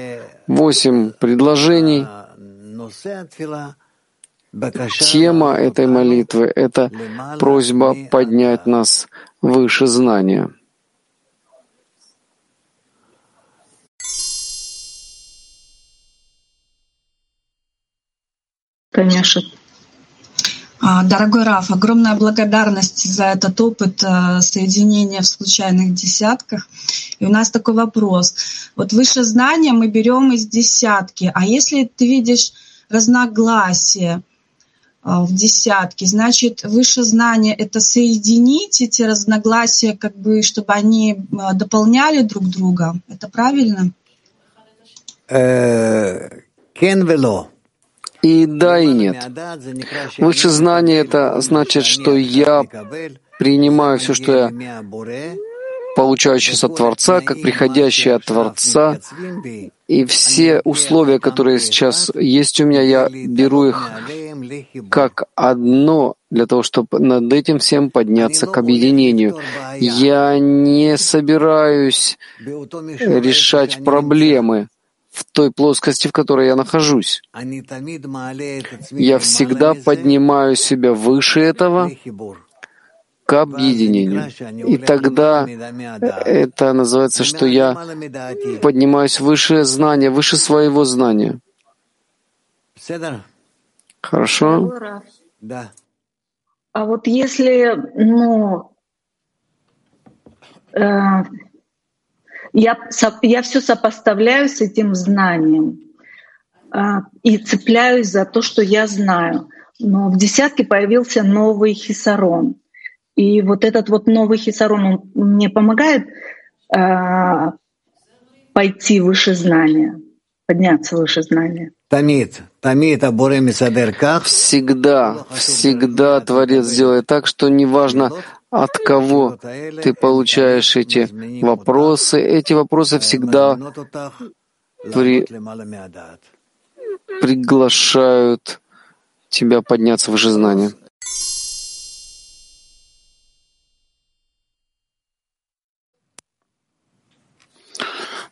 восемь предложений. Тема этой молитвы — это просьба поднять нас выше знания. Конечно. А, дорогой Раф, огромная благодарность за этот опыт э, соединения в случайных десятках. И у нас такой вопрос. Вот выше знания мы берем из десятки, а если ты видишь разногласия, в десятке. Значит, выше знания — это соединить эти разногласия, как бы, чтобы они а, дополняли друг друга. Это правильно? Э, и да, и нет. Выше знания — это значит, что я принимаю все, что я получающийся от Творца, как приходящий от Творца. И все условия, которые сейчас есть у меня, я беру их как одно для того, чтобы над этим всем подняться к объединению. Я не собираюсь решать проблемы в той плоскости, в которой я нахожусь. Я всегда поднимаю себя выше этого, к объединению. И тогда это называется, что я поднимаюсь выше знания, выше своего знания. Хорошо? Да. А вот если, ну, э, я, я все сопоставляю с этим знанием э, и цепляюсь за то, что я знаю. Но в десятке появился новый хисарон. И вот этот вот новый хисарон, он мне помогает э, пойти выше знания, подняться выше знания. Всегда, всегда Творец делает так, что неважно, от кого ты получаешь эти вопросы, эти вопросы всегда при... приглашают тебя подняться выше знания.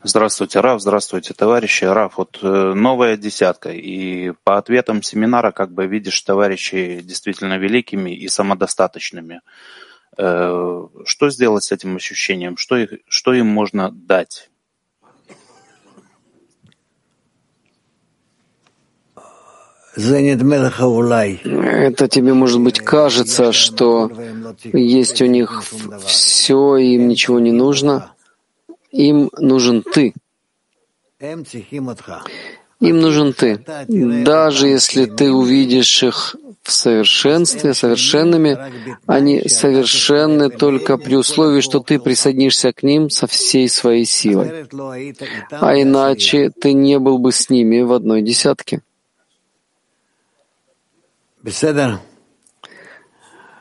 Здравствуйте, Раф, здравствуйте, товарищи. Раф, вот э, новая десятка, и по ответам семинара как бы видишь товарищей действительно великими и самодостаточными. Э, что сделать с этим ощущением? Что, их, что им можно дать? Это тебе, может быть, кажется, что есть у них все, им ничего не нужно. Им нужен ты. Им нужен ты. Даже если ты увидишь их в совершенстве, совершенными, они совершенны только при условии, что ты присоединишься к ним со всей своей силой. А иначе ты не был бы с ними в одной десятке.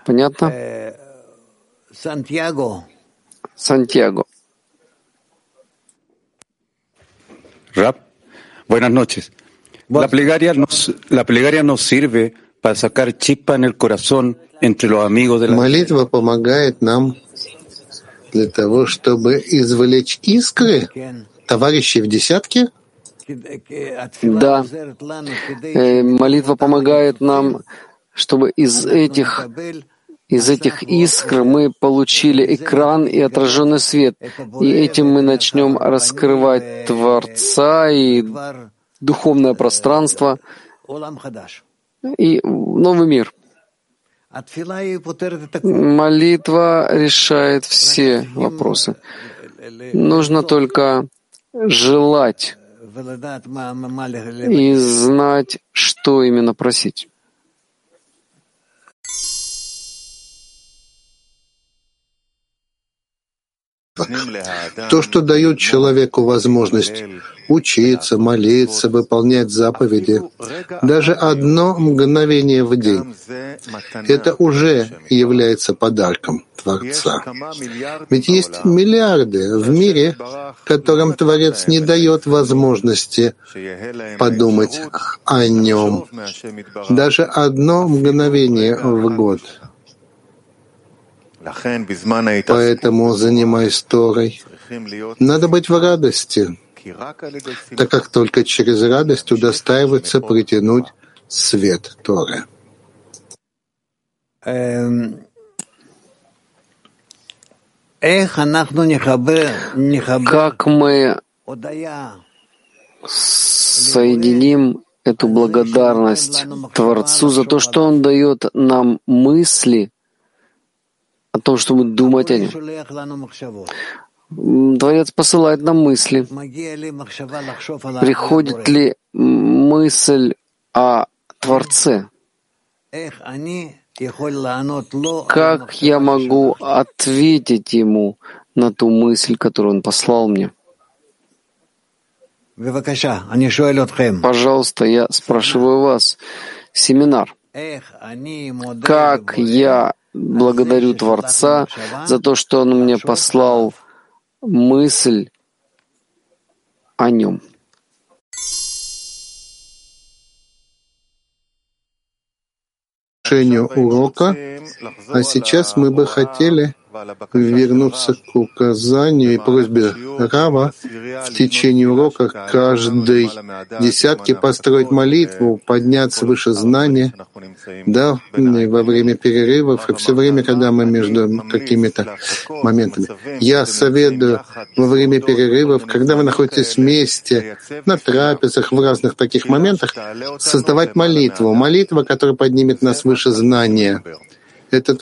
Понятно? Сантьяго. Сантьяго. Rap, buenas noches. La plegaria, nos, la plegaria nos sirve para sacar chispa en el corazón entre los amigos de la Молитва помогает нам для того, чтобы извлечь искры товарищей в десятке? Да. Э, молитва помогает нам, чтобы из этих Из этих искр мы получили экран и отраженный свет, и этим мы начнем раскрывать Творца и духовное пространство и новый мир. Молитва решает все вопросы. Нужно только желать и знать, что именно просить. То, что дает человеку возможность учиться, молиться, выполнять заповеди, даже одно мгновение в день, это уже является подарком Творца. Ведь есть миллиарды в мире, которым Творец не дает возможности подумать о нем. Даже одно мгновение в год — Поэтому, занимаясь Торой, надо быть в радости, так как только через радость удостаивается притянуть свет Торы. Как мы соединим эту благодарность Творцу за то, что Он дает нам мысли, о том, чтобы думать о нем. Творец посылает нам мысли. Приходит ли мысль о Творце? Как я могу ответить ему на ту мысль, которую он послал мне? Пожалуйста, я спрашиваю вас, семинар. Как я благодарю Творца за то, что Он мне послал мысль о Нем. урока, а сейчас мы бы хотели вернуться к указанию и просьбе Рава в течение урока каждой десятки построить молитву, подняться выше знания, да, во время перерывов и все время, когда мы между какими-то моментами. Я советую во время перерывов, когда вы находитесь вместе, на трапезах, в разных таких моментах, создавать молитву. Молитва, которая поднимет нас выше знания. Это